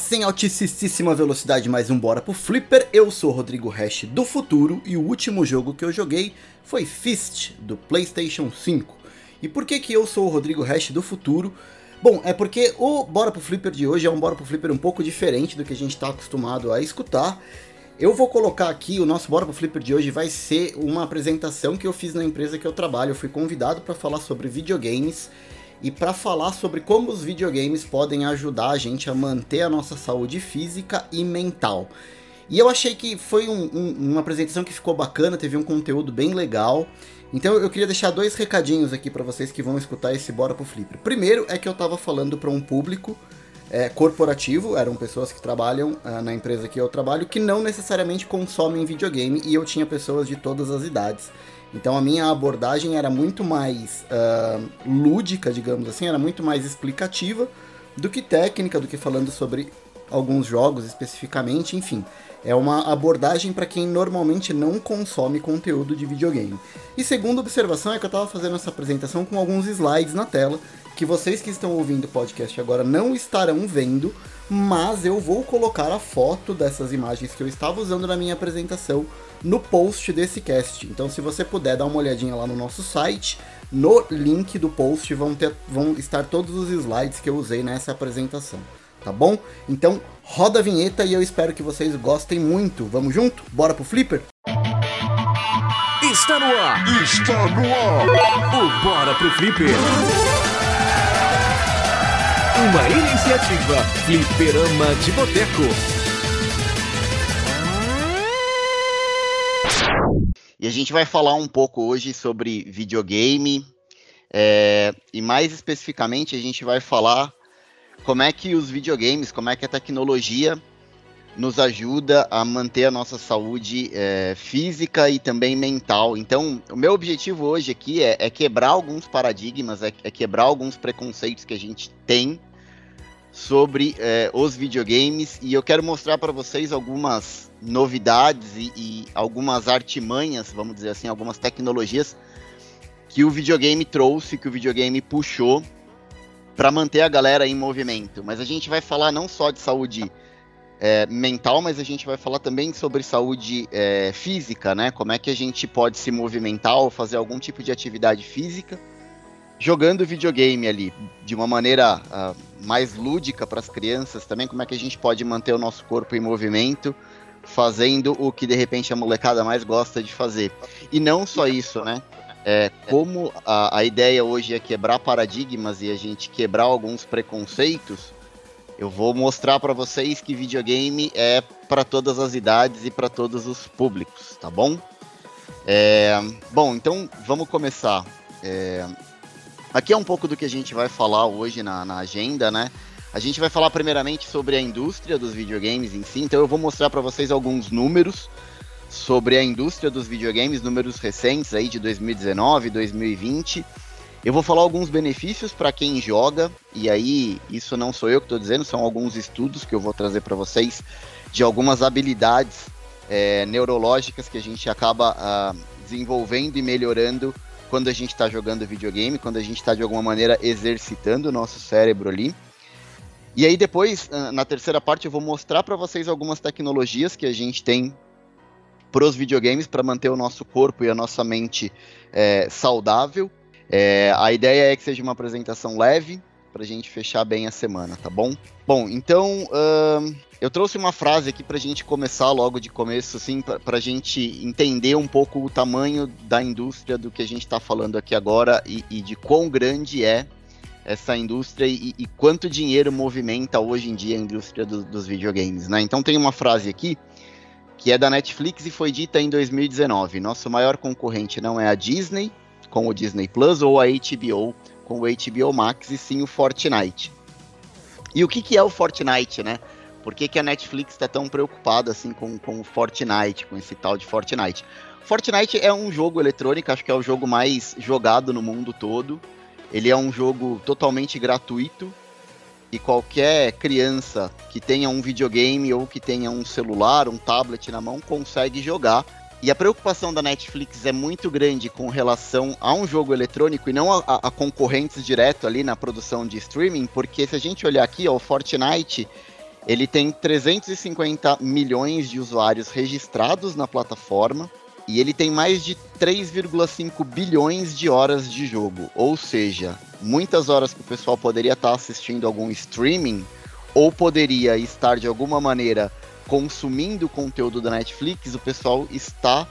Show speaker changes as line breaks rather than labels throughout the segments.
Começa em altíssima velocidade mais um Bora pro Flipper. Eu sou Rodrigo Hash do futuro e o último jogo que eu joguei foi Fist do PlayStation 5. E por que que eu sou o Rodrigo Hash do futuro? Bom, é porque o Bora pro Flipper de hoje é um Bora pro Flipper um pouco diferente do que a gente está acostumado a escutar. Eu vou colocar aqui, o nosso Bora pro Flipper de hoje vai ser uma apresentação que eu fiz na empresa que eu trabalho. Eu fui convidado para falar sobre videogames e para falar sobre como os videogames podem ajudar a gente a manter a nossa saúde física e mental. E eu achei que foi um, um, uma apresentação que ficou bacana, teve um conteúdo bem legal. Então eu queria deixar dois recadinhos aqui para vocês que vão escutar esse Bora pro Flipper. Primeiro é que eu tava falando para um público é, corporativo, eram pessoas que trabalham é, na empresa que eu trabalho, que não necessariamente consomem videogame, e eu tinha pessoas de todas as idades. Então a minha abordagem era muito mais uh, lúdica, digamos assim, era muito mais explicativa do que técnica, do que falando sobre alguns jogos especificamente, enfim. É uma abordagem para quem normalmente não consome conteúdo de videogame. E segunda observação é que eu estava fazendo essa apresentação com alguns slides na tela, que vocês que estão ouvindo o podcast agora não estarão vendo, mas eu vou colocar a foto dessas imagens que eu estava usando na minha apresentação no post desse cast. Então, se você puder dar uma olhadinha lá no nosso site, no link do post vão, ter, vão estar todos os slides que eu usei nessa apresentação, tá bom? Então, roda a vinheta e eu espero que vocês gostem muito. Vamos junto? Bora pro Flipper?
Está no ar! Está no ar! O Bora pro Flipper! Uma iniciativa Flipperama de Boteco.
E a gente vai falar um pouco hoje sobre videogame, é, e mais especificamente a gente vai falar como é que os videogames, como é que a tecnologia nos ajuda a manter a nossa saúde é, física e também mental. Então, o meu objetivo hoje aqui é, é quebrar alguns paradigmas, é, é, quebrar alguns preconceitos que a gente tem sobre é, os videogames e eu quero mostrar para vocês algumas novidades e, e, algumas artimanhas, vamos dizer assim, algumas tecnologias que o videogame trouxe, que o videogame puxou para manter a galera em movimento. Mas a gente vai falar não só de saúde é, mental, mas a gente vai falar também sobre saúde é, física, né? Como é que a gente pode se movimentar ou fazer algum tipo de atividade física jogando videogame ali de uma maneira uh, mais lúdica para as crianças também, como é que a gente pode manter o nosso corpo em movimento, fazendo o que de repente a molecada mais gosta de fazer. E não só isso, né? É, como a, a ideia hoje é quebrar paradigmas e a gente quebrar alguns preconceitos, eu vou mostrar para vocês que videogame é para todas as idades e para todos os públicos, tá bom? É, bom, então vamos começar. É, Aqui é um pouco do que a gente vai falar hoje na, na agenda, né? A gente vai falar primeiramente sobre a indústria dos videogames em si, então eu vou mostrar para vocês alguns números sobre a indústria dos videogames, números recentes aí de 2019, 2020. Eu vou falar alguns benefícios para quem joga, e aí isso não sou eu que estou dizendo, são alguns estudos que eu vou trazer para vocês de algumas habilidades é, neurológicas que a gente acaba ah, desenvolvendo e melhorando quando a gente está jogando videogame, quando a gente está de alguma maneira exercitando o nosso cérebro ali. E aí depois, ah, na terceira parte, eu vou mostrar para vocês algumas tecnologias que a gente tem para os videogames para manter o nosso corpo e a nossa mente é, saudável. É, a ideia é que seja uma apresentação leve para a gente fechar bem a semana, tá bom? Bom, então uh, eu trouxe uma frase aqui para a gente começar logo de começo, assim, para a gente entender um pouco o tamanho da indústria do que a gente está falando aqui agora e, e, de quão grande é essa indústria e, e, quanto dinheiro movimenta hoje em dia a indústria do, dos videogames, né? Então tem uma frase aqui que é da Netflix e foi dita em 2019. Nosso maior concorrente não é a Disney, com o Disney Plus, ou a HBO, com o HBO Max, e sim o Fortnite. E o que, que é o Fortnite, né? Por que, que a Netflix está tão preocupada assim com, com o Fortnite, com esse tal de Fortnite? Fortnite é um jogo eletrônico, acho que é o jogo mais jogado no mundo todo. Ele é um jogo totalmente gratuito e qualquer criança que tenha um videogame ou que tenha um celular, um tablet na mão consegue jogar. E a preocupação da Netflix é muito grande com relação a um jogo eletrônico e não a, a, concorrentes direto ali na produção de streaming, porque se a gente olhar aqui, ó, o Fortnite Ele tem 350 milhões de usuários registrados na plataforma e ele tem mais de 3,5 bilhões de horas de jogo. Ou seja, muitas horas que o pessoal poderia estar assistindo algum streaming ou poderia estar de alguma maneira consumindo conteúdo da Netflix, o pessoal está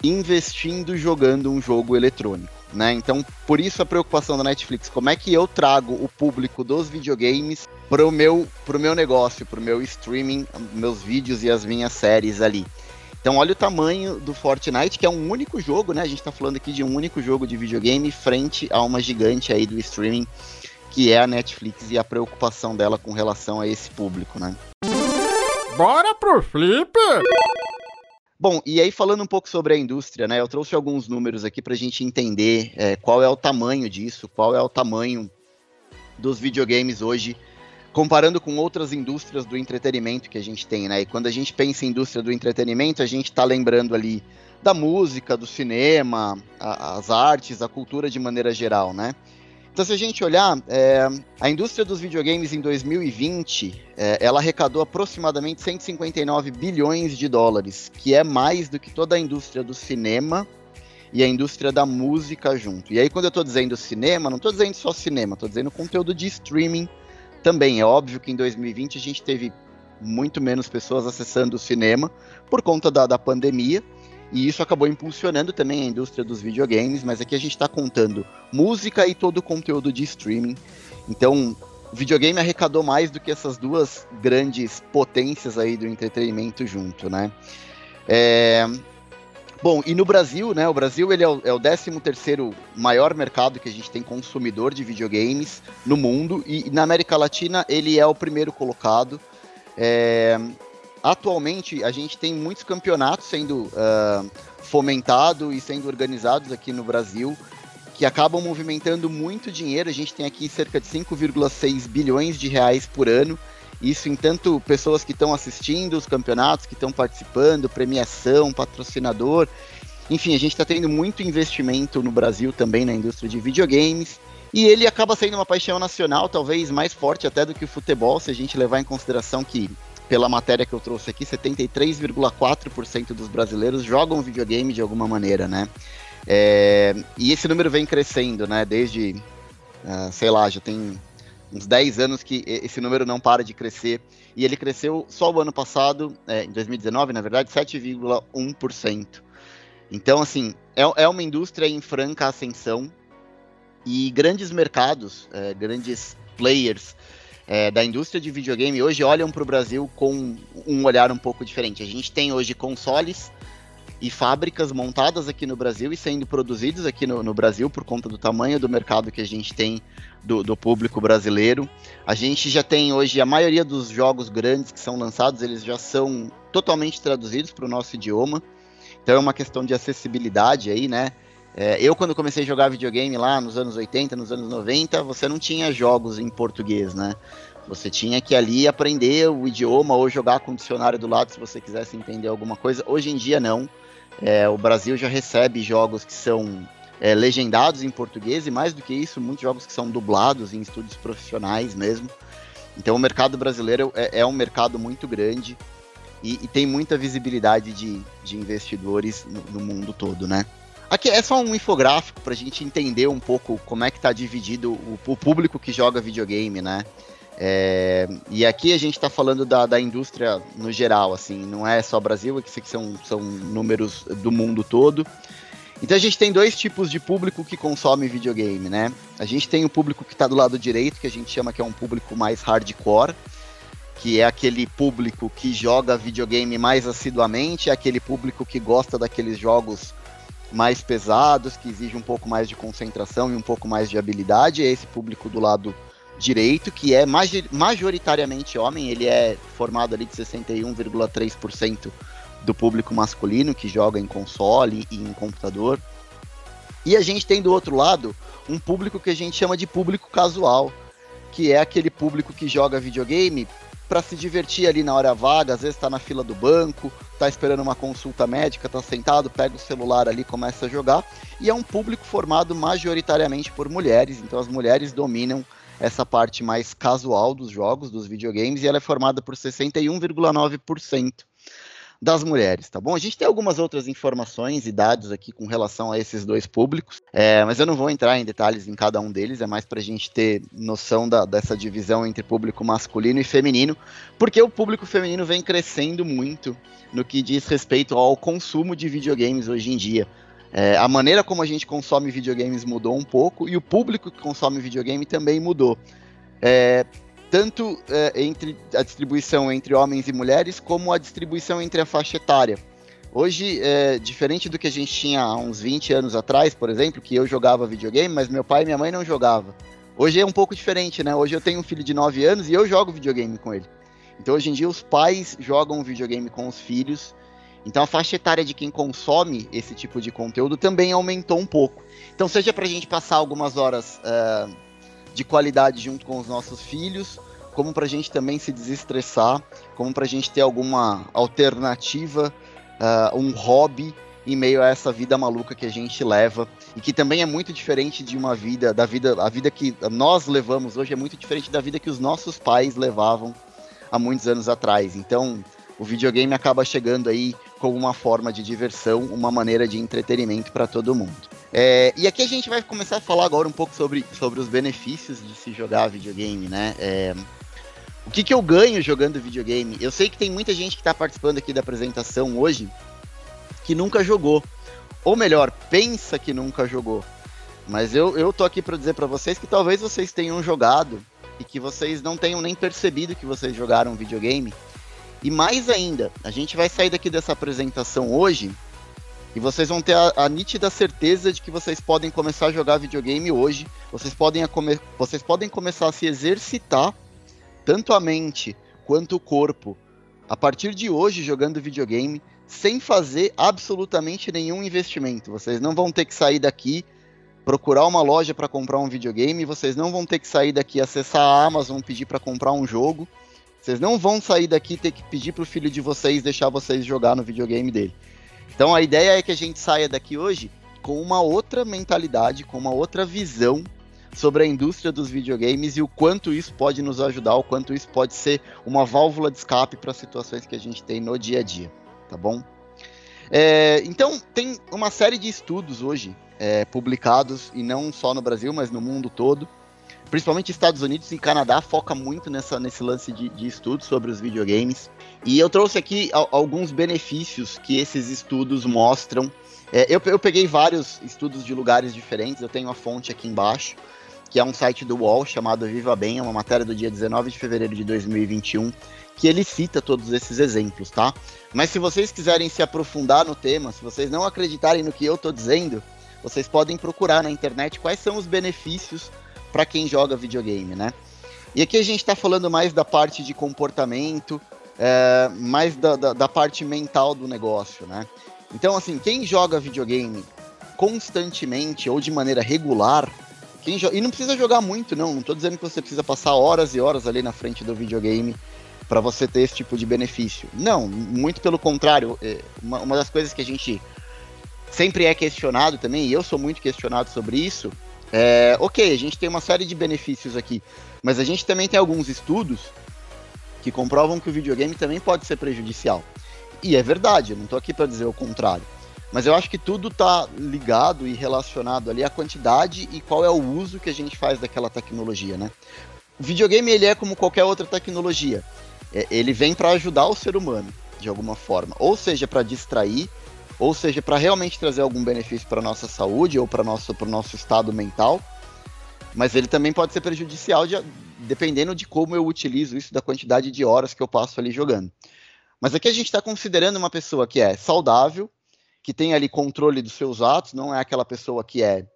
investindo jogando um jogo eletrônico. Né? Então, por isso a preocupação da Netflix, como é que eu trago o público dos videogames para o meu, pro meu negócio, para o meu streaming, meus vídeos e as minhas séries ali. Então, olha o tamanho do Fortnite, que é um único jogo, né? A gente está falando aqui de um único jogo de videogame frente a uma gigante aí do streaming, que é a Netflix e a preocupação dela com relação a esse público, né?
Bora pro flip!
Bom, e aí falando um pouco sobre a indústria, né? Eu trouxe alguns números aqui para a gente entender é, qual é o tamanho disso, qual é o tamanho dos videogames hoje, comparando com outras indústrias do entretenimento que a gente tem, né? E quando a gente pensa em indústria do entretenimento, a gente está lembrando ali da música, do cinema, a, as artes, a cultura de maneira geral, né? Então, se a gente olhar, é, a indústria dos videogames em 2020, é, ela arrecadou aproximadamente 159 bilhões de dólares, que é mais do que toda a indústria do cinema e a indústria da música junto. E aí, quando eu estou dizendo cinema, não estou dizendo só cinema, estou dizendo conteúdo de streaming também. É óbvio que em 2020 a gente teve muito menos pessoas acessando o cinema por conta da, da pandemia. E isso acabou impulsionando também a indústria dos videogames, mas aqui a gente está contando música e todo o conteúdo de streaming. Então, o videogame arrecadou mais do que essas duas grandes potências aí do entretenimento junto, né? É... Bom, e no Brasil, né? O Brasil ele é o, é o 13 terceiro maior mercado que a gente tem consumidor de videogames no mundo e na América Latina ele é o primeiro colocado. É, atualmente a gente tem muitos campeonatos sendo uh, fomentados e sendo organizados aqui no Brasil que acabam movimentando muito dinheiro. A gente tem aqui cerca de 5,6 bilhões de reais por ano. Isso em tanto pessoas que estão assistindo os campeonatos, que estão participando, premiação, patrocinador. Enfim, a gente está tendo muito investimento no Brasil também na indústria de videogames. E ele acaba sendo uma paixão nacional, talvez mais forte até do que o futebol, se a gente levar em consideração que pela matéria que eu trouxe aqui, 73,4% dos brasileiros jogam videogame de alguma maneira, né? É, e esse número vem crescendo, né? Desde, uh, sei lá, já tem uns 10 anos que esse número não para de crescer. E ele cresceu só o ano passado, é, em 2019, na verdade, 7,1%. Então, assim, é, é, uma indústria em franca ascensão e grandes mercados, é, grandes players é, da indústria de videogame hoje olham para o Brasil com um olhar um pouco diferente. A gente tem hoje consoles e fábricas montadas aqui no Brasil e sendo produzidos aqui no, no Brasil por conta do tamanho do mercado que a gente tem do, do, público brasileiro. A gente já tem hoje a maioria dos jogos grandes que são lançados, eles já são totalmente traduzidos para o nosso idioma. Então é uma questão de acessibilidade aí, né? É, eu, quando comecei a jogar videogame lá nos anos 80, nos anos 90, você não tinha jogos em português, né? Você tinha que ali aprender o idioma ou jogar com o dicionário do lado se você quisesse entender alguma coisa. Hoje em dia, não. É, o Brasil já recebe jogos que são é, legendados em português e, mais do que isso, muitos jogos que são dublados em estúdios profissionais mesmo. Então, o mercado brasileiro é, é um mercado muito grande e, e, tem muita visibilidade de, de investidores no, no mundo todo, né? Aqui é só um infográfico para a gente entender um pouco como é que está dividido o, o, público que joga videogame, né? É, e aqui a gente está falando da, da, indústria no geral, assim, não é só Brasil, aqui são, são números do mundo todo. Então a gente tem dois tipos de público que consome videogame, né? A gente tem o público que está do lado direito, que a gente chama que é um público mais hardcore, que é aquele público que joga videogame mais assiduamente, é aquele público que gosta daqueles jogos mais pesados, que exigem um pouco mais de concentração e um pouco mais de habilidade, é esse público do lado direito, que é majoritariamente homem, ele é formado ali de 61,3% do público masculino que joga em console e em computador. E a gente tem do outro lado um público que a gente chama de público casual, que é aquele público que joga videogame para se divertir ali na hora vaga, às vezes está na fila do banco, está esperando uma consulta médica, está sentado, pega o celular ali, começa a jogar. E é um público formado majoritariamente por mulheres, então as mulheres dominam essa parte mais casual dos jogos, dos videogames, e ela é formada por 61,9% das mulheres, tá bom? A gente tem algumas outras informações e dados aqui com relação a esses dois públicos, é, mas eu não vou entrar em detalhes em cada um deles, é mais para a gente ter noção da, dessa divisão entre público masculino e feminino, porque o público feminino vem crescendo muito no que diz respeito ao consumo de videogames hoje em dia. É, a maneira como a gente consome videogames mudou um pouco e o público que consome videogame também mudou. É, tanto é, entre a distribuição entre homens e mulheres, como a distribuição entre a faixa etária. Hoje, é, diferente do que a gente tinha há uns 20 anos atrás, por exemplo, que eu jogava videogame, mas meu pai e minha mãe não jogavam. Hoje é um pouco diferente, né? Hoje eu tenho um filho de 9 anos e eu jogo videogame com ele. Então, hoje em dia, os pais jogam videogame com os filhos. Então, a faixa etária de quem consome esse tipo de conteúdo também aumentou um pouco. Então, seja para a gente passar algumas horas uh, de qualidade junto com os nossos filhos, como para a gente também se desestressar, como para a gente ter alguma alternativa, uh, um hobby em meio a essa vida maluca que a gente leva e que também é muito diferente de uma vida, da vida, a vida que nós levamos hoje é muito diferente da vida que os nossos pais levavam há muitos anos atrás. Então, o videogame acaba chegando aí como uma forma de diversão, uma maneira de entretenimento para todo mundo. É, e aqui a gente vai começar a falar agora um pouco sobre, sobre os benefícios de se jogar videogame, né? É, o que, que eu ganho jogando videogame? Eu sei que tem muita gente que está participando aqui da apresentação hoje que nunca jogou. Ou melhor, pensa que nunca jogou. Mas eu, eu tô aqui para dizer para vocês que talvez vocês tenham jogado e que vocês não tenham nem percebido que vocês jogaram videogame. E mais ainda, a gente vai sair daqui dessa apresentação hoje e vocês vão ter a, a, nítida certeza de que vocês podem começar a jogar videogame hoje. Vocês podem, come, vocês podem começar a se exercitar, tanto a mente quanto o corpo, a partir de hoje jogando videogame, sem fazer absolutamente nenhum investimento. Vocês não vão ter que sair daqui, procurar uma loja para comprar um videogame, vocês não vão ter que sair daqui, acessar a Amazon, pedir para comprar um jogo. Vocês não vão sair daqui ter que pedir para o filho de vocês deixar vocês jogar no videogame dele. Então a ideia é que a gente saia daqui hoje com uma outra mentalidade, com uma outra visão sobre a indústria dos videogames e o quanto isso pode nos ajudar, o quanto isso pode ser uma válvula de escape para situações que a gente tem no dia a dia, tá bom? É, então tem uma série de estudos hoje é, publicados e não só no Brasil, mas no mundo todo. Principalmente Estados Unidos e Canadá foca muito nessa, nesse lance de, de estudos sobre os videogames. E eu trouxe aqui alguns benefícios que esses estudos mostram. É, eu, eu peguei vários estudos de lugares diferentes, eu tenho a fonte aqui embaixo, que é um site do UOL chamado Viva Bem, é uma matéria do dia 19 de fevereiro de 2021, que ele cita todos esses exemplos, tá? Mas se vocês quiserem se aprofundar no tema, se vocês não acreditarem no que eu estou dizendo, vocês podem procurar na internet quais são os benefícios para quem joga videogame, né? E aqui a gente está falando mais da parte de comportamento, é, mais da, da, da, parte mental do negócio, né? Então, assim, quem joga videogame constantemente ou de maneira regular, quem e não precisa jogar muito, não. Não estou dizendo que você precisa passar horas e horas ali na frente do videogame para você ter esse tipo de benefício. Não, muito pelo contrário. É, uma, uma das coisas que a gente sempre é questionado também, e eu sou muito questionado sobre isso, é, ok, a gente tem uma série de benefícios aqui, mas a gente também tem alguns estudos que comprovam que o videogame também pode ser prejudicial. E é verdade, eu não estou aqui para dizer o contrário. Mas eu acho que tudo está ligado e relacionado ali à quantidade e qual é o uso que a gente faz daquela tecnologia, né? O videogame ele é como qualquer outra tecnologia. É, ele vem para ajudar o ser humano de alguma forma, ou seja, para distrair, ou seja, para realmente trazer algum benefício para nossa saúde ou para nosso o nosso estado mental. Mas ele também pode ser prejudicial de, dependendo de como eu utilizo isso, da quantidade de horas que eu passo ali jogando. Mas aqui a gente está considerando uma pessoa que é saudável, que tem ali controle dos seus atos, não é aquela pessoa que é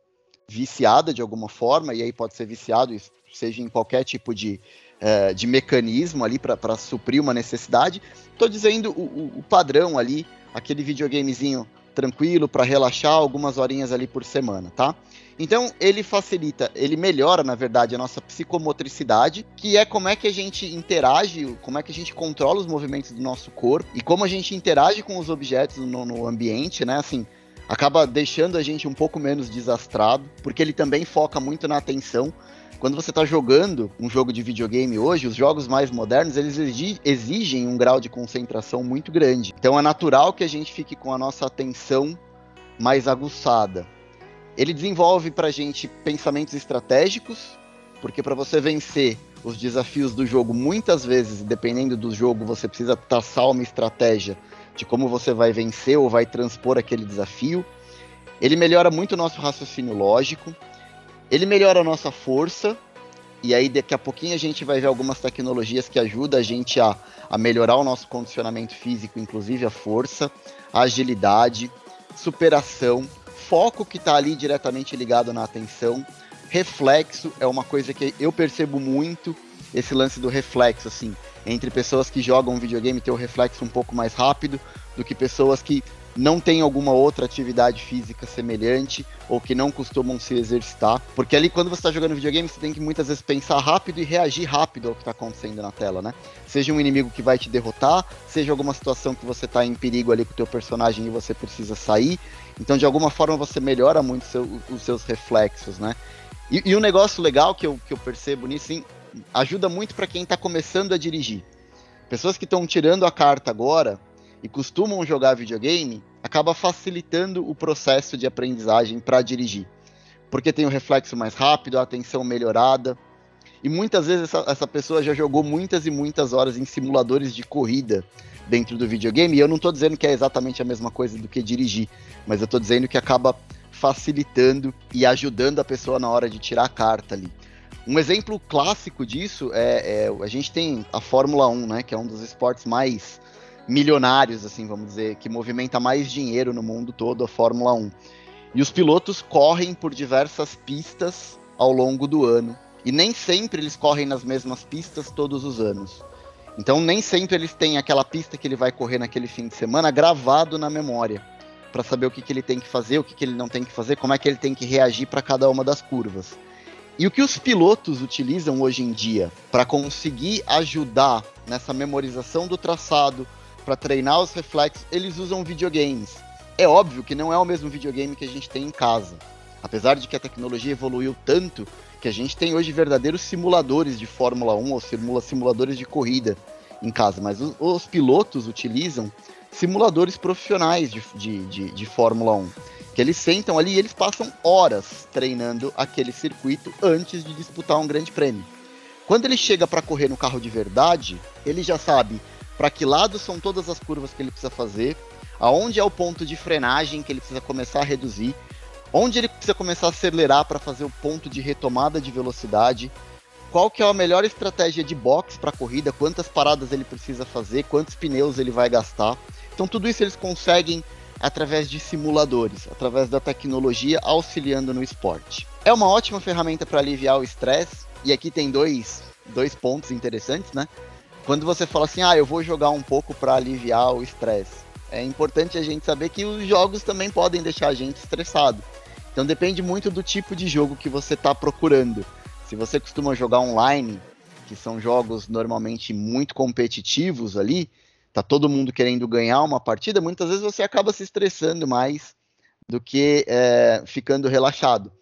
viciada de alguma forma, e aí pode ser viciado, seja em qualquer tipo de, uh, de mecanismo ali para suprir uma necessidade. Estou dizendo o, o, o, padrão ali, aquele videogamezinho tranquilo para relaxar algumas horinhas ali por semana, tá? Então, ele facilita, ele melhora, na verdade, a nossa psicomotricidade, que é como é que a gente interage, como é que a gente controla os movimentos do nosso corpo e como a gente interage com os objetos no, no ambiente, né? Assim, acaba deixando a gente um pouco menos desastrado, porque ele também foca muito na atenção. Quando você está jogando um jogo de videogame hoje, os jogos mais modernos, eles exigem um grau de concentração muito grande. Então é natural que a gente fique com a nossa atenção mais aguçada. Ele desenvolve para a gente pensamentos estratégicos, porque para você vencer os desafios do jogo, muitas vezes, dependendo do jogo, você precisa traçar uma estratégia de como você vai vencer ou vai transpor aquele desafio. Ele melhora muito o nosso raciocínio lógico, ele melhora a nossa força, e aí daqui a pouquinho a gente vai ver algumas tecnologias que ajudam a gente a, a melhorar o nosso condicionamento físico, inclusive a força, a agilidade, superação, foco que está ali diretamente ligado na atenção, reflexo é uma coisa que eu percebo muito, esse lance do reflexo, assim, entre pessoas que jogam videogame ter o reflexo um pouco mais rápido do que pessoas que não têm alguma outra atividade física semelhante ou que não costumam se exercitar. Porque ali, quando você está jogando videogame, você tem que muitas vezes pensar rápido e reagir rápido ao que está acontecendo na tela, né? Seja um inimigo que vai te derrotar, seja alguma situação que você está em perigo ali com o teu personagem e você precisa sair. Então, de alguma forma, você melhora muito seu, os seus reflexos, né? E, e um negócio legal que eu, que eu percebo nisso, sim, ajuda muito para quem está começando a dirigir. Pessoas que estão tirando a carta agora e costumam jogar videogame, acaba facilitando o processo de aprendizagem para dirigir. Porque tem o reflexo mais rápido, a atenção melhorada. E muitas vezes essa, essa pessoa já jogou muitas e muitas horas em simuladores de corrida dentro do videogame. E eu não estou dizendo que é exatamente a mesma coisa do que dirigir, mas eu estou dizendo que acaba facilitando e ajudando a pessoa na hora de tirar a carta ali. Um exemplo clássico disso é, é, a gente tem a Fórmula 1, né, que é um dos esportes mais milionários, assim, vamos dizer, que movimenta mais dinheiro no mundo todo, a Fórmula 1. E os pilotos correm por diversas pistas ao longo do ano. E nem sempre eles correm nas mesmas pistas todos os anos. Então nem sempre eles têm aquela pista que ele vai correr naquele fim de semana gravado na memória para saber o que, que ele tem que fazer, o que, que ele não tem que fazer, como é que ele tem que reagir para cada uma das curvas. E o que os pilotos utilizam hoje em dia para conseguir ajudar nessa memorização do traçado, para treinar os reflexos, eles usam videogames. É óbvio que não é o mesmo videogame que a gente tem em casa. Apesar de que a tecnologia evoluiu tanto que a gente tem hoje verdadeiros simuladores de Fórmula 1 ou simula simuladores de corrida em casa, mas os, os pilotos utilizam simuladores profissionais de, de, de, de Fórmula 1. Que eles sentam ali e eles passam horas treinando aquele circuito antes de disputar um grande prêmio. Quando ele chega para correr no carro de verdade, ele já sabe para que lado são todas as curvas que ele precisa fazer, aonde é o ponto de frenagem que ele precisa começar a reduzir, onde ele precisa começar a acelerar para fazer o ponto de retomada de velocidade, qual que é a melhor estratégia de box para a corrida, quantas paradas ele precisa fazer, quantos pneus ele vai gastar. Então tudo isso eles conseguem através de simuladores, através da tecnologia auxiliando no esporte. É uma ótima ferramenta para aliviar o estresse, e aqui tem dois, dois pontos interessantes, né? Quando você fala assim, ah, eu vou jogar um pouco para aliviar o estresse, é importante a gente saber que os jogos também podem deixar a gente estressado. Então depende muito do tipo de jogo que você está procurando. Se você costuma jogar online, que são jogos normalmente muito competitivos ali, tá todo mundo querendo ganhar uma partida, muitas vezes você acaba se estressando mais do que é, ficando relaxado.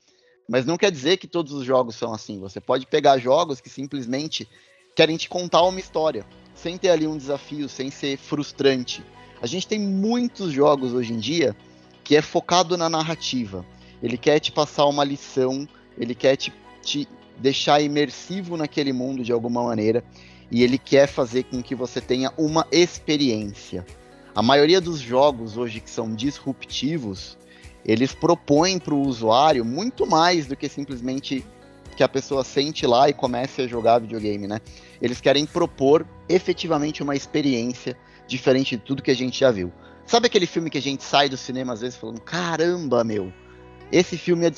Mas não quer dizer que todos os jogos são assim. Você pode pegar jogos que simplesmente querem te contar uma história, sem ter ali um desafio, sem ser frustrante. A gente tem muitos jogos hoje em dia que é focado na narrativa. Ele quer te passar uma lição, ele quer te, te deixar imersivo naquele mundo de alguma maneira e ele quer fazer com que você tenha uma experiência. A maioria dos jogos hoje que são disruptivos, eles propõem para o usuário muito mais do que simplesmente que a pessoa sente lá e comece a jogar videogame, né? Eles querem propor efetivamente uma experiência diferente de tudo que a gente já viu. Sabe aquele filme que a gente sai do cinema às vezes falando: caramba, meu, esse filme é,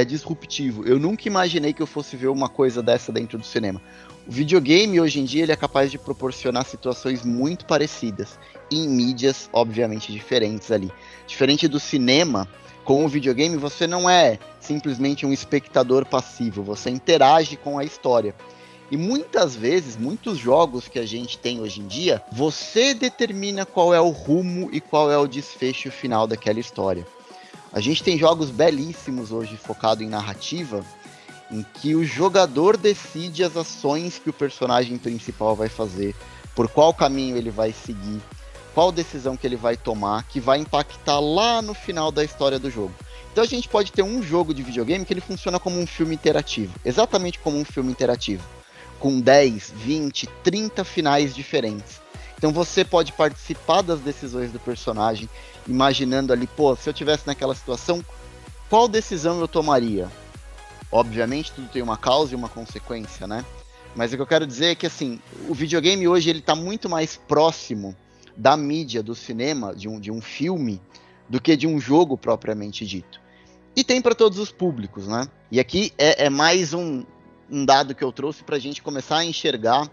é disruptivo. Eu nunca imaginei que eu fosse ver uma coisa dessa dentro do cinema. O videogame hoje em dia ele é capaz de proporcionar situações muito parecidas em mídias obviamente diferentes ali. Diferente do cinema, com o videogame você não é simplesmente um espectador passivo, você interage com a história. E muitas vezes, muitos jogos que a gente tem hoje em dia, você determina qual é o rumo e qual é o desfecho final daquela história. A gente tem jogos belíssimos hoje focado em narrativa em que o jogador decide as ações que o personagem principal vai fazer, por qual caminho ele vai seguir, qual decisão que ele vai tomar, que vai impactar lá no final da história do jogo. Então a gente pode ter um jogo de videogame que ele funciona como um filme interativo, exatamente como um filme interativo, com 10, 20, 30 finais diferentes. Então você pode participar das decisões do personagem, imaginando ali, pô, se eu tivesse naquela situação, qual decisão eu tomaria? Obviamente tudo tem uma causa e uma consequência, né? Mas o que eu quero dizer é que assim, o videogame hoje ele está muito mais próximo da mídia, do cinema, de um, de um filme, do que de um jogo propriamente dito. E tem para todos os públicos, né? E aqui é, é mais um, um dado que eu trouxe para a gente começar a enxergar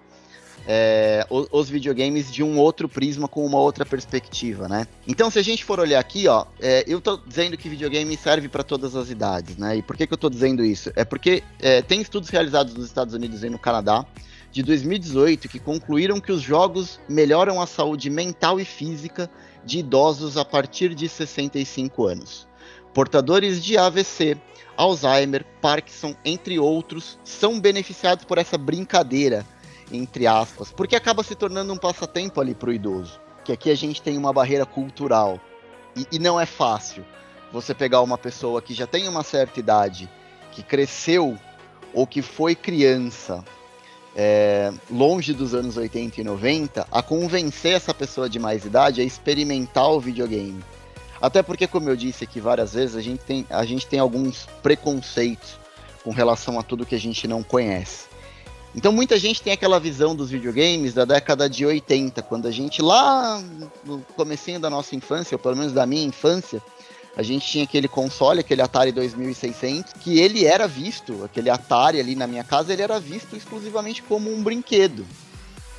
é, os, os, videogames de um outro prisma com uma outra perspectiva, né? Então, se a gente for olhar aqui, ó, é, eu tô dizendo que videogame serve para todas as idades, né? E por que, que eu tô dizendo isso? É porque é, tem estudos realizados nos Estados Unidos e no Canadá de 2018 que concluíram que os jogos melhoram a saúde mental e física de idosos a partir de 65 anos. Portadores de AVC, Alzheimer, Parkinson, entre outros, são beneficiados por essa brincadeira entre aspas, porque acaba se tornando um passatempo ali para o idoso. Que aqui a gente tem uma barreira cultural e, e não é fácil você pegar uma pessoa que já tem uma certa idade, que cresceu ou que foi criança é, longe dos anos 80 e 90, a convencer essa pessoa de mais idade a experimentar o videogame. Até porque, como eu disse aqui várias vezes, a gente tem, a gente tem alguns preconceitos com relação a tudo que a gente não conhece. Então muita gente tem aquela visão dos videogames da década de 80, quando a gente lá no comecinho da nossa infância, ou pelo menos da minha infância, a gente tinha aquele console, aquele Atari 2600, que ele era visto, aquele Atari ali na minha casa, ele era visto exclusivamente como um brinquedo.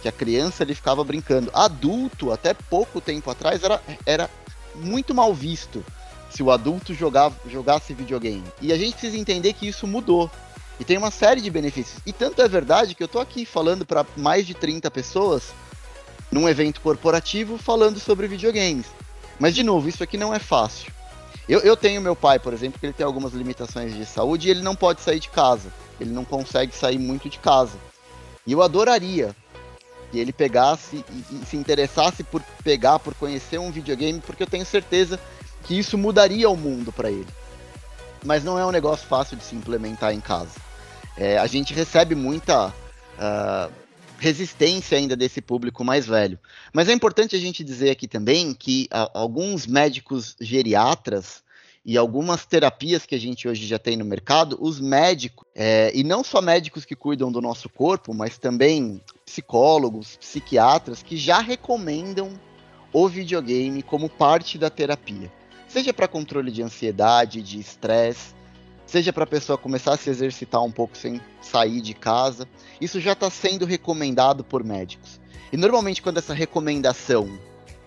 Que a criança ele ficava brincando. Adulto, até pouco tempo atrás, era, era muito mal visto se o adulto jogava, jogasse videogame. E a gente precisa entender que isso mudou. E tem uma série de benefícios. E tanto é verdade que eu tô aqui falando para mais de 30 pessoas num evento corporativo falando sobre videogames. Mas, de novo, isso aqui não é fácil. Eu, eu tenho meu pai, por exemplo, que ele tem algumas limitações de saúde e ele não pode sair de casa. Ele não consegue sair muito de casa. E eu adoraria que ele pegasse e, e se interessasse por pegar, por conhecer um videogame, porque eu tenho certeza que isso mudaria o mundo para ele mas não é um negócio fácil de se implementar em casa. É, a gente recebe muita uh, resistência ainda desse público mais velho. Mas é importante a gente dizer aqui também que uh, alguns médicos geriatras e algumas terapias que a gente hoje já tem no mercado, os médicos, é, e não só médicos que cuidam do nosso corpo, mas também psicólogos, psiquiatras, que já recomendam o videogame como parte da terapia seja para controle de ansiedade, de estresse, seja para a pessoa começar a se exercitar um pouco sem sair de casa. Isso já está sendo recomendado por médicos. E normalmente, quando essa recomendação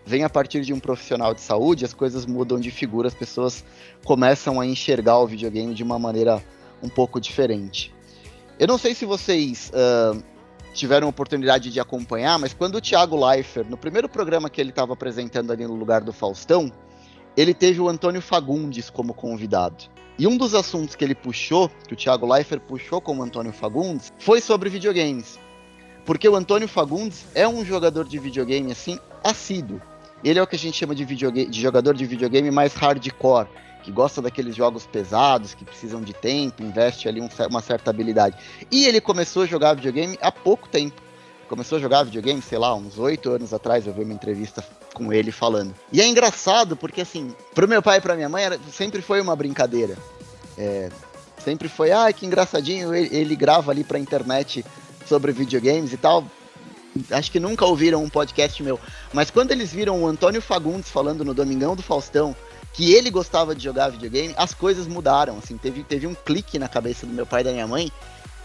vem a partir de um profissional de saúde, as coisas mudam de figura, as pessoas começam a enxergar o videogame de uma maneira um pouco diferente. Eu não sei se vocês uh, tiveram oportunidade de acompanhar, mas quando o Thiago Leifert, no primeiro programa que ele estava apresentando ali no lugar do Faustão, ele teve o Antônio Fagundes como convidado. E um dos assuntos que ele puxou, que o Thiago Leifert puxou como Antônio Fagundes, foi sobre videogames. Porque o Antônio Fagundes é um jogador de videogame assim assíduo. Ele é o que a gente chama de, de jogador de videogame mais hardcore, que gosta daqueles jogos pesados, que precisam de tempo, investe ali um, uma certa habilidade. E ele começou a jogar videogame há pouco tempo. Começou a jogar videogame, sei lá, uns oito anos atrás, eu vi uma entrevista com ele falando. E é engraçado porque, assim, pro meu pai e pra minha mãe era, sempre foi uma brincadeira. É, sempre foi, ah, que engraçadinho, ele, ele grava ali pra internet sobre videogames e tal. Acho que nunca ouviram um podcast meu. Mas quando eles viram o Antônio Fagundes falando no Domingão do Faustão que ele gostava de jogar videogame, as coisas mudaram. Assim, teve, teve um clique na cabeça do meu pai e da minha mãe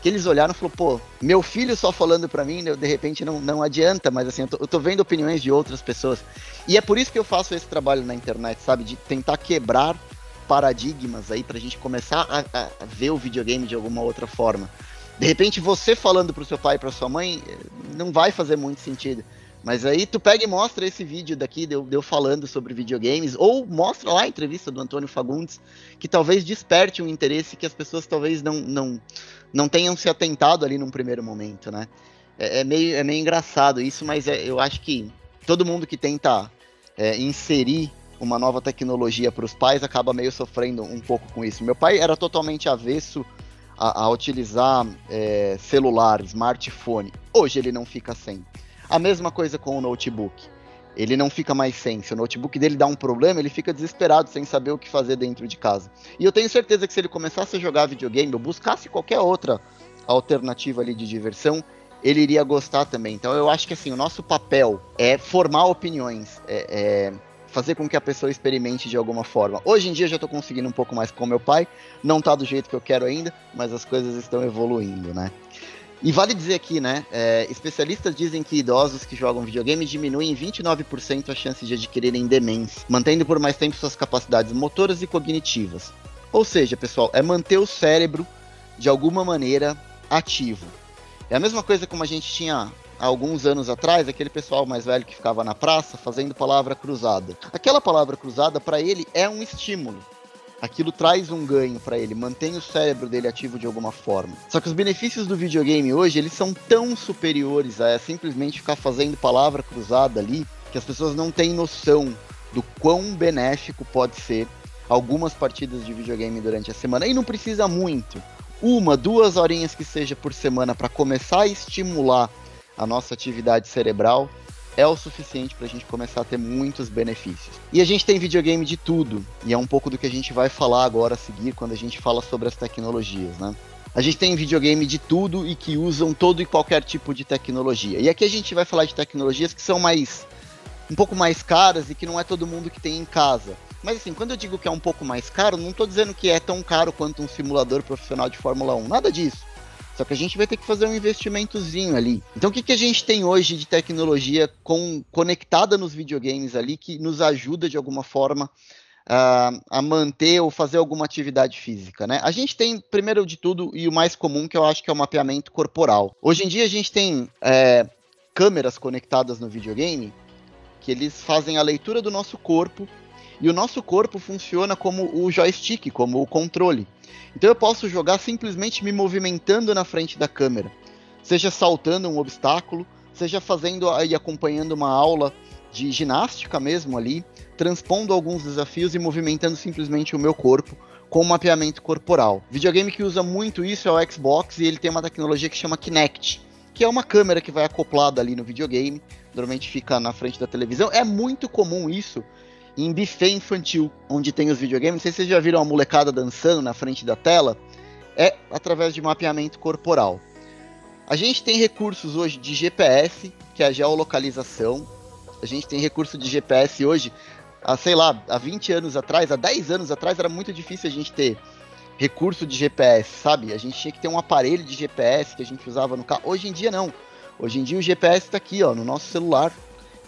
que eles olharam e falaram, pô, meu filho só falando para mim, de repente não, não adianta, mas assim, eu tô, eu tô, vendo opiniões de outras pessoas. E é por isso que eu faço esse trabalho na internet, sabe? De tentar quebrar paradigmas aí pra gente começar a, a ver o videogame de alguma outra forma. De repente, você falando pro seu pai e pra sua mãe, não vai fazer muito sentido. Mas aí tu pega e mostra esse vídeo daqui, deu, deu falando sobre videogames, ou mostra lá a entrevista do Antônio Fagundes, que talvez desperte um interesse que as pessoas talvez não, não, não tenham se atentado ali num primeiro momento, né? É, é meio, é meio engraçado isso, mas é, eu acho que todo mundo que tenta é, inserir uma nova tecnologia para os pais acaba meio sofrendo um pouco com isso. Meu pai era totalmente avesso a, a utilizar é, celular, smartphone. Hoje ele não fica sem. A mesma coisa com o notebook. Ele não fica mais sem. Se o notebook dele dá um problema, ele fica desesperado sem saber o que fazer dentro de casa. E eu tenho certeza que se ele começasse a jogar videogame ou buscasse qualquer outra alternativa ali de diversão, ele iria gostar também. Então eu acho que assim, o nosso papel é formar opiniões, é, é fazer com que a pessoa experimente de alguma forma. Hoje em dia já estou conseguindo um pouco mais com meu pai, não está do jeito que eu quero ainda, mas as coisas estão evoluindo, né? E vale dizer aqui, né? É, especialistas dizem que idosos que jogam videogame diminuem 29% a chance de adquirirem demência, mantendo por mais tempo suas capacidades motoras e cognitivas. Ou seja, pessoal, é manter o cérebro de alguma maneira ativo. É a mesma coisa como a gente tinha há alguns anos atrás, aquele pessoal mais velho que ficava na praça fazendo palavra cruzada. Aquela palavra cruzada para ele é um estímulo aquilo traz um ganho para ele, mantém o cérebro dele ativo de alguma forma. Só que os benefícios do videogame hoje, eles são tão superiores a simplesmente ficar fazendo palavra cruzada ali, que as pessoas não têm noção do quão benéfico pode ser algumas partidas de videogame durante a semana. E não precisa muito. Uma, duas horinhas que seja por semana para começar a estimular a nossa atividade cerebral é o suficiente para a gente começar a ter muitos benefícios. E a gente tem videogame de tudo, e é um pouco do que a gente vai falar agora a seguir quando a gente fala sobre as tecnologias, né? A gente tem videogame de tudo e que usam todo e qualquer tipo de tecnologia. E aqui a gente vai falar de tecnologias que são mais um pouco mais caras e que não é todo mundo que tem em casa. Mas assim, quando eu digo que é um pouco mais caro, não estou dizendo que é tão caro quanto um simulador profissional de Fórmula 1, nada disso. Só que a gente vai ter que fazer um investimentozinho ali. Então o que, que a gente tem hoje de tecnologia com, conectada nos videogames ali que nos ajuda de alguma forma uh, a manter ou fazer alguma atividade física, né? A gente tem, primeiro de tudo, e o mais comum, que eu acho que é o mapeamento corporal. Hoje em dia a gente tem é, câmeras conectadas no videogame que eles fazem a leitura do nosso corpo e o nosso corpo funciona como o joystick, como o controle. Então eu posso jogar simplesmente me movimentando na frente da câmera, seja saltando um obstáculo, seja fazendo e acompanhando uma aula de ginástica mesmo ali, transpondo alguns desafios e movimentando simplesmente o meu corpo com mapeamento corporal. Videogame que usa muito isso é o Xbox e ele tem uma tecnologia que chama Kinect, que é uma câmera que vai acoplada ali no videogame, normalmente fica na frente da televisão. É muito comum isso em buffet infantil, onde tem os videogames. Não sei se vocês já viram a molecada dançando na frente da tela. É através de mapeamento corporal. A gente tem recursos hoje de GPS, que é a geolocalização. A gente tem recurso de GPS hoje, há, sei lá, há 20 anos atrás, há 10 anos atrás, era muito difícil a gente ter recurso de GPS, sabe? A gente tinha que ter um aparelho de GPS que a gente usava no carro. Hoje em dia não. Hoje em dia o GPS está aqui, ó, no nosso celular.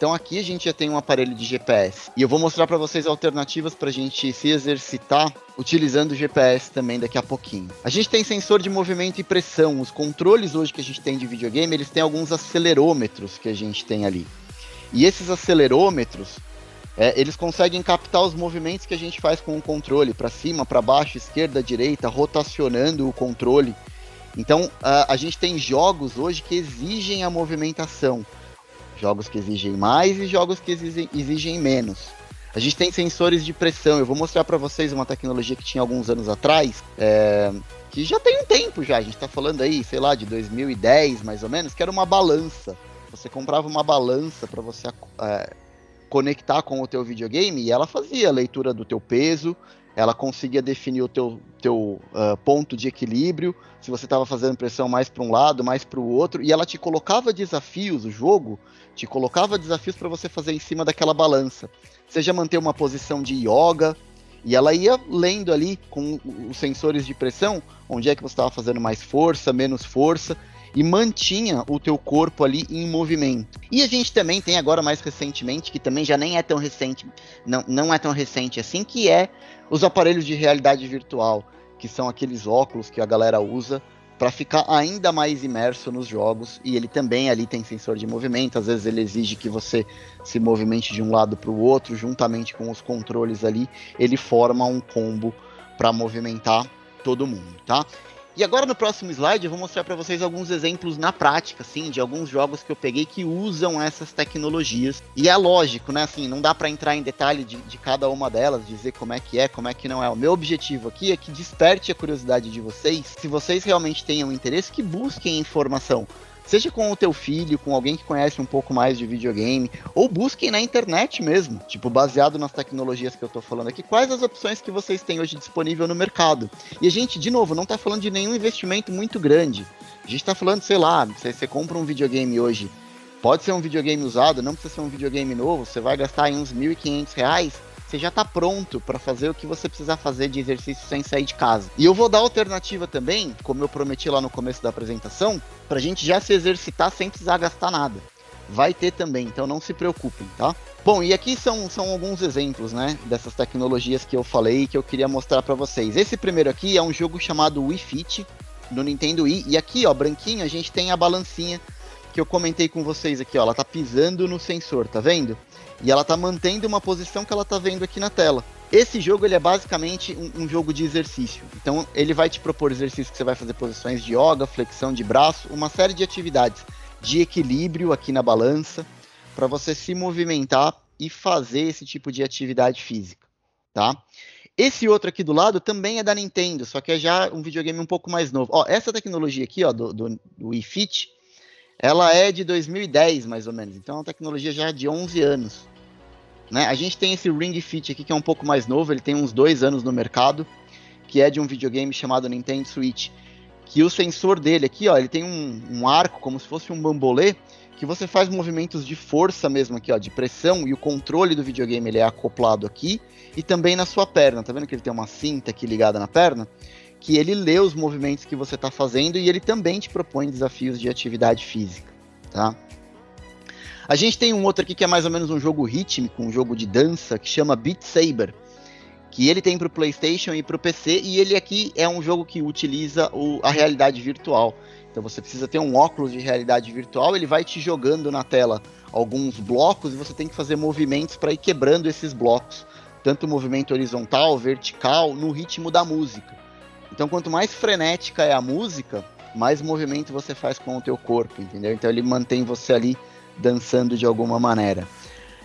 Então aqui a gente já tem um aparelho de GPS e eu vou mostrar para vocês alternativas para a gente se exercitar utilizando o GPS também daqui a pouquinho. A gente tem sensor de movimento e pressão. Os controles hoje que a gente tem de videogame, eles têm alguns acelerômetros que a gente tem ali. E esses acelerômetros, é, eles conseguem captar os movimentos que a gente faz com o controle, para cima, para baixo, esquerda, direita, rotacionando o controle. Então, a, a gente tem jogos hoje que exigem a movimentação. Jogos que exigem mais e jogos que exigem, exigem menos. A gente tem sensores de pressão. Eu vou mostrar para vocês uma tecnologia que tinha alguns anos atrás, é, que já tem um tempo já. A gente está falando aí, sei lá, de 2010 mais ou menos, que era uma balança. Você comprava uma balança para você é, conectar com o teu videogame e ela fazia a leitura do teu peso, ela conseguia definir o teu, teu uh, ponto de equilíbrio, se você estava fazendo pressão mais para um lado, mais para o outro, e ela te colocava desafios, o jogo te colocava desafios para você fazer em cima daquela balança. Seja manter uma posição de yoga, e ela ia lendo ali com os sensores de pressão, onde é que você estava fazendo mais força, menos força, e mantinha o teu corpo ali em movimento. E a gente também tem agora mais recentemente, que também já nem é tão recente, não, não é tão recente assim, que é os aparelhos de realidade virtual, que são aqueles óculos que a galera usa para ficar ainda mais imerso nos jogos e ele também ali tem sensor de movimento, às vezes ele exige que você se movimente de um lado para o outro, juntamente com os controles ali, ele forma um combo para movimentar todo mundo, tá? E agora no próximo slide eu vou mostrar para vocês alguns exemplos na prática, assim, de alguns jogos que eu peguei que usam essas tecnologias. E é lógico, né? Assim, não dá para entrar em detalhe de, de, cada uma delas, dizer como é que é, como é que não é. O meu objetivo aqui é que desperte a curiosidade de vocês. Se vocês realmente tenham interesse, que busquem informação seja com o teu filho, com alguém que conhece um pouco mais de videogame, ou busquem na internet mesmo, tipo, baseado nas tecnologias que eu tô falando aqui, quais as opções que vocês têm hoje disponível no mercado. E a gente, de novo, não tá falando de nenhum investimento muito grande. A gente tá falando, sei lá, você, você compra um videogame hoje, pode ser um videogame usado, não precisa ser um videogame novo, você vai gastar aí uns R$ 1.500, você já está pronto para fazer o que você precisar fazer de exercício sem sair de casa. E eu vou dar alternativa também, como eu prometi lá no começo da apresentação, para a gente já se exercitar sem precisar gastar nada. Vai ter também, então não se preocupem, tá? Bom, e aqui são, são alguns exemplos, né, dessas tecnologias que eu falei que eu queria mostrar para vocês. Esse primeiro aqui é um jogo chamado Wii Fit no Nintendo Wii, e aqui, ó, branquinho, a gente tem a balancinha que eu comentei com vocês aqui, ó, ela tá pisando no sensor, tá vendo? E ela tá mantendo uma posição que ela tá vendo aqui na tela. Esse jogo ele é basicamente um, um, jogo de exercício. Então ele vai te propor exercícios que você vai fazer posições de yoga, flexão de braço, uma série de atividades de equilíbrio aqui na balança para você se movimentar e fazer esse tipo de atividade física, tá? Esse outro aqui do lado também é da Nintendo, só que é já um videogame um pouco mais novo. Ó, essa tecnologia aqui, ó, do, do, do Wii Fit, ela é de 2010 mais ou menos. Então é uma tecnologia já de 11 anos. Né? A gente tem esse Ring Fit aqui que é um pouco mais novo, ele tem uns dois anos no mercado, que é de um videogame chamado Nintendo Switch. Que o sensor dele aqui, ó, ele tem um, um arco como se fosse um bambolê, que você faz movimentos de força mesmo aqui, ó, de pressão, e o controle do videogame ele é acoplado aqui e também na sua perna. Tá vendo que ele tem uma cinta aqui ligada na perna? Que ele lê os movimentos que você está fazendo e ele também te propõe desafios de atividade física, tá? A gente tem um outro aqui que é mais ou menos um jogo rítmico, um jogo de dança, que chama Beat Saber. Que ele tem para o PlayStation e para o PC, e ele aqui é um jogo que utiliza o, a realidade virtual. Então você precisa ter um óculos de realidade virtual, ele vai te jogando na tela alguns blocos e você tem que fazer movimentos para ir quebrando esses blocos, tanto movimento horizontal, vertical, no ritmo da música. Então quanto mais frenética é a música, mais movimento você faz com o teu corpo, entendeu? Então ele mantém você ali dançando de alguma maneira.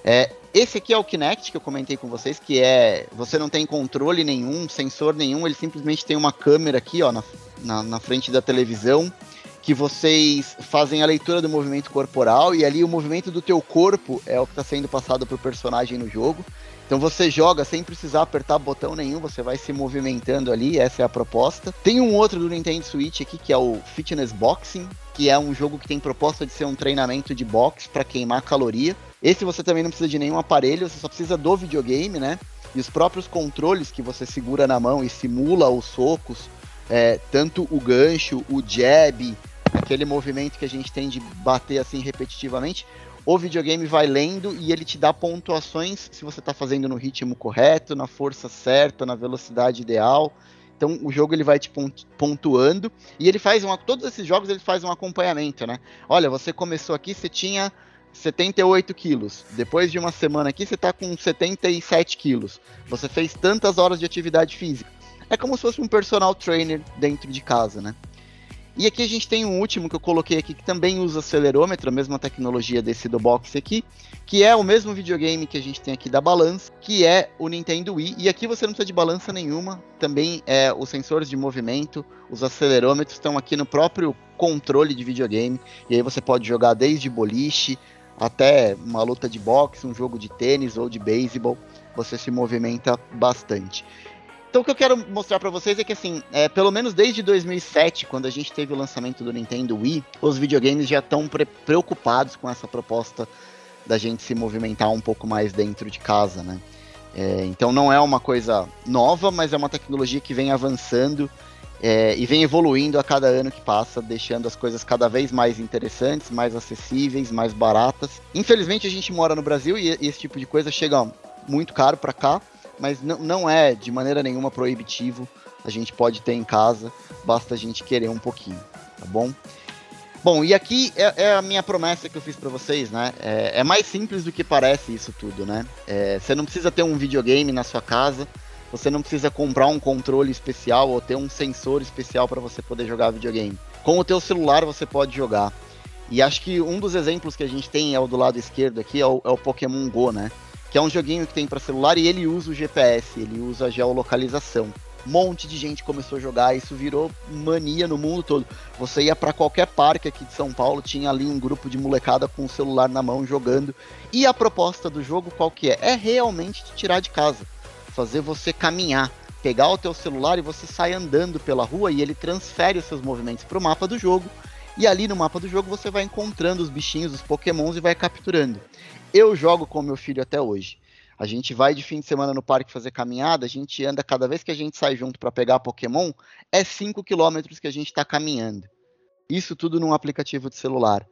É, esse aqui é o Kinect que eu comentei com vocês, que é você não tem controle nenhum, sensor nenhum, ele simplesmente tem uma câmera aqui, ó, na, na, na frente da televisão, que vocês fazem a leitura do movimento corporal e ali o movimento do teu corpo é o que está sendo passado para o personagem no jogo. Então você joga sem precisar apertar botão nenhum, você vai se movimentando ali, essa é a proposta. Tem um outro do Nintendo Switch aqui que é o Fitness Boxing, que é um jogo que tem proposta de ser um treinamento de boxe para queimar caloria. Esse você também não precisa de nenhum aparelho, você só precisa do videogame, né? E os próprios controles que você segura na mão e simula os socos, é, tanto o gancho, o jab, aquele movimento que a gente tem de bater assim repetitivamente, o videogame vai lendo e ele te dá pontuações se você está fazendo no ritmo correto, na força certa, na velocidade ideal. Então o jogo ele vai te pontuando e ele faz uma, todos esses jogos ele faz um acompanhamento, né? Olha, você começou aqui, você tinha 78 quilos. Depois de uma semana aqui, você está com 77 quilos. Você fez tantas horas de atividade física. É como se fosse um personal trainer dentro de casa, né? E aqui a gente tem um último que eu coloquei aqui que também usa acelerômetro, a mesma tecnologia desse do box aqui, que é o mesmo videogame que a gente tem aqui da balança, que é o Nintendo Wii. E aqui você não precisa de balança nenhuma, também é os sensores de movimento, os acelerômetros estão aqui no próprio controle de videogame. E aí você pode jogar desde boliche até uma luta de boxe, um jogo de tênis ou de beisebol. Você se movimenta bastante. Então o que eu quero mostrar para vocês é que assim, é, pelo menos desde 2007, quando a gente teve o lançamento do Nintendo Wii, os videogames já estão pre preocupados com essa proposta da gente se movimentar um pouco mais dentro de casa, né? É, então não é uma coisa nova, mas é uma tecnologia que vem avançando é, e vem evoluindo a cada ano que passa, deixando as coisas cada vez mais interessantes, mais acessíveis, mais baratas. Infelizmente a gente mora no Brasil e esse tipo de coisa chega muito caro para cá mas não, não é de maneira nenhuma proibitivo a gente pode ter em casa, basta a gente querer um pouquinho, tá bom? Bom, e aqui é, é a minha promessa que eu fiz para vocês, né? É, é, mais simples do que parece isso tudo, né? É, você não precisa ter um videogame na sua casa, você não precisa comprar um controle especial ou ter um sensor especial para você poder jogar videogame. Com o teu celular você pode jogar. E acho que um dos exemplos que a gente tem é o do lado esquerdo aqui, é o, é o Pokémon Go, né? Que é um joguinho que tem para celular e ele usa o GPS, ele usa a geolocalização. Um monte de gente começou a jogar, isso virou mania no mundo todo. Você ia para qualquer parque aqui de São Paulo, tinha ali um grupo de molecada com o celular na mão jogando. E a proposta do jogo qual que é? É realmente te tirar de casa, fazer você caminhar, pegar o teu celular e você sai andando pela rua e ele transfere os seus movimentos para o mapa do jogo e ali no mapa do jogo você vai encontrando os bichinhos, os pokémons e vai capturando. Eu jogo com meu filho até hoje. A gente vai de fim de semana no parque fazer caminhada, a gente anda cada vez que a gente sai junto para pegar Pokémon, é 5 quilômetros que a gente está caminhando. Isso tudo num aplicativo de celular.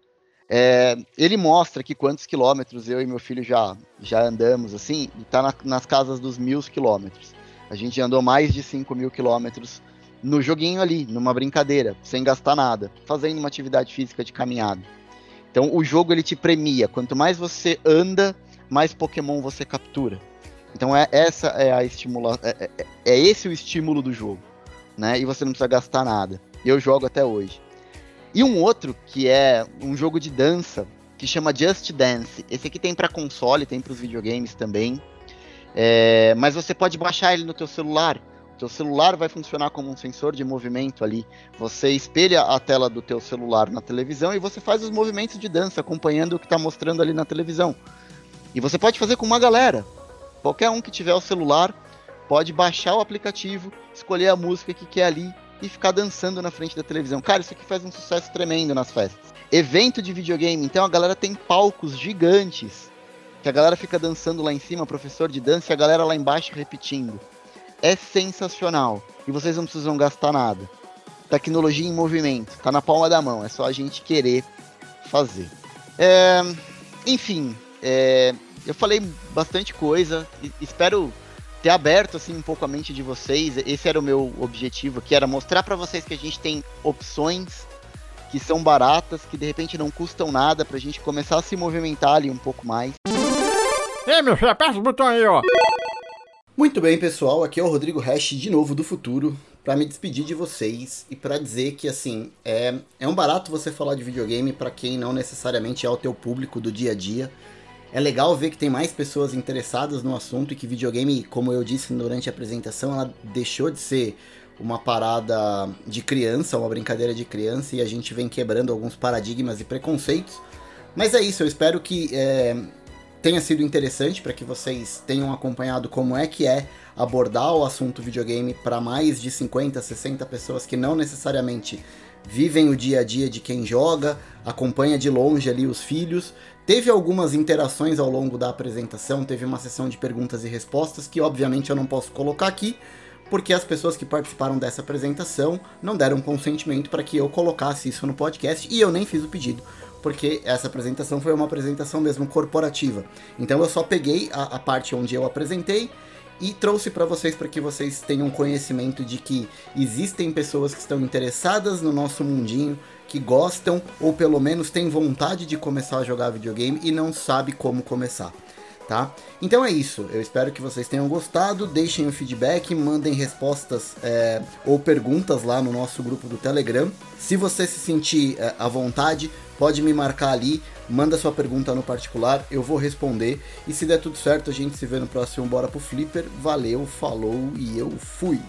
É, ele mostra que quantos quilômetros eu e meu filho já, já andamos, assim, e tá na, nas casas dos mil quilômetros. A gente andou mais de 5 mil quilômetros no joguinho ali, numa brincadeira, sem gastar nada, fazendo uma atividade física de caminhada. Então o jogo ele te premia, quanto mais você anda, mais Pokémon você captura. Então é essa é a estimula é, é, é esse o estímulo do jogo, né? E você não precisa gastar nada. Eu jogo até hoje. E um outro que é um jogo de dança que chama Just Dance. Esse aqui tem para console, tem para os videogames também. É, mas você pode baixar ele no teu celular. Teu celular vai funcionar como um sensor de movimento ali. Você espelha a tela do teu celular na televisão e você faz os movimentos de dança acompanhando o que está mostrando ali na televisão. E você pode fazer com uma galera. Qualquer um que tiver o celular pode baixar o aplicativo, escolher a música que quer ali e ficar dançando na frente da televisão. Cara, isso aqui faz um sucesso tremendo nas festas. Evento de videogame, então a galera tem palcos gigantes que a galera fica dançando lá em cima, professor de dança, e a galera lá embaixo repetindo é sensacional. E vocês não precisam gastar nada. Tecnologia em movimento, tá na palma da mão, é só a gente querer fazer. É, enfim, é, eu falei bastante coisa, espero ter aberto assim um pouco a mente de vocês. Esse era o meu objetivo, que era mostrar para vocês que a gente tem opções que são baratas, que de repente não custam nada pra gente começar a se movimentar ali um pouco mais.
Ei, meu filho, aperta o botão aí, ó.
Muito bem, pessoal, aqui é o Rodrigo Hash de novo do futuro para me despedir de vocês e para dizer que assim, é, é um barato você falar de videogame para quem não necessariamente é o teu público do dia a dia. É legal ver que tem mais pessoas interessadas no assunto e que videogame, como eu disse durante a apresentação, ela deixou de ser uma parada de criança, uma brincadeira de criança, e a gente vem quebrando alguns paradigmas e preconceitos. Mas é isso, eu espero que é, tenha sido interessante para que vocês tenham acompanhado como é que é abordar o assunto videogame para mais de 50, 60 pessoas que não necessariamente vivem o dia a dia de quem joga, acompanha de longe ali os filhos. Teve algumas interações ao longo da apresentação, teve uma sessão de perguntas e respostas que obviamente eu não posso colocar aqui, porque as pessoas que participaram dessa apresentação não deram consentimento para que eu colocasse isso no podcast e eu nem fiz o pedido porque essa apresentação foi uma apresentação mesmo corporativa. Então eu só peguei a, a parte onde eu apresentei e trouxe para vocês para que vocês tenham conhecimento de que existem pessoas que estão interessadas no nosso mundinho, que gostam ou pelo menos têm vontade de começar a jogar videogame e não sabe como começar tá? Então é isso, eu espero que vocês tenham gostado, deixem o feedback, mandem respostas é, ou perguntas lá no nosso grupo do Telegram. Se você se sentir é, à vontade, pode me marcar ali, manda sua pergunta no particular, eu vou responder. E se der tudo certo, a gente se vê no próximo Bora pro Flipper. Valeu, falou e eu fui!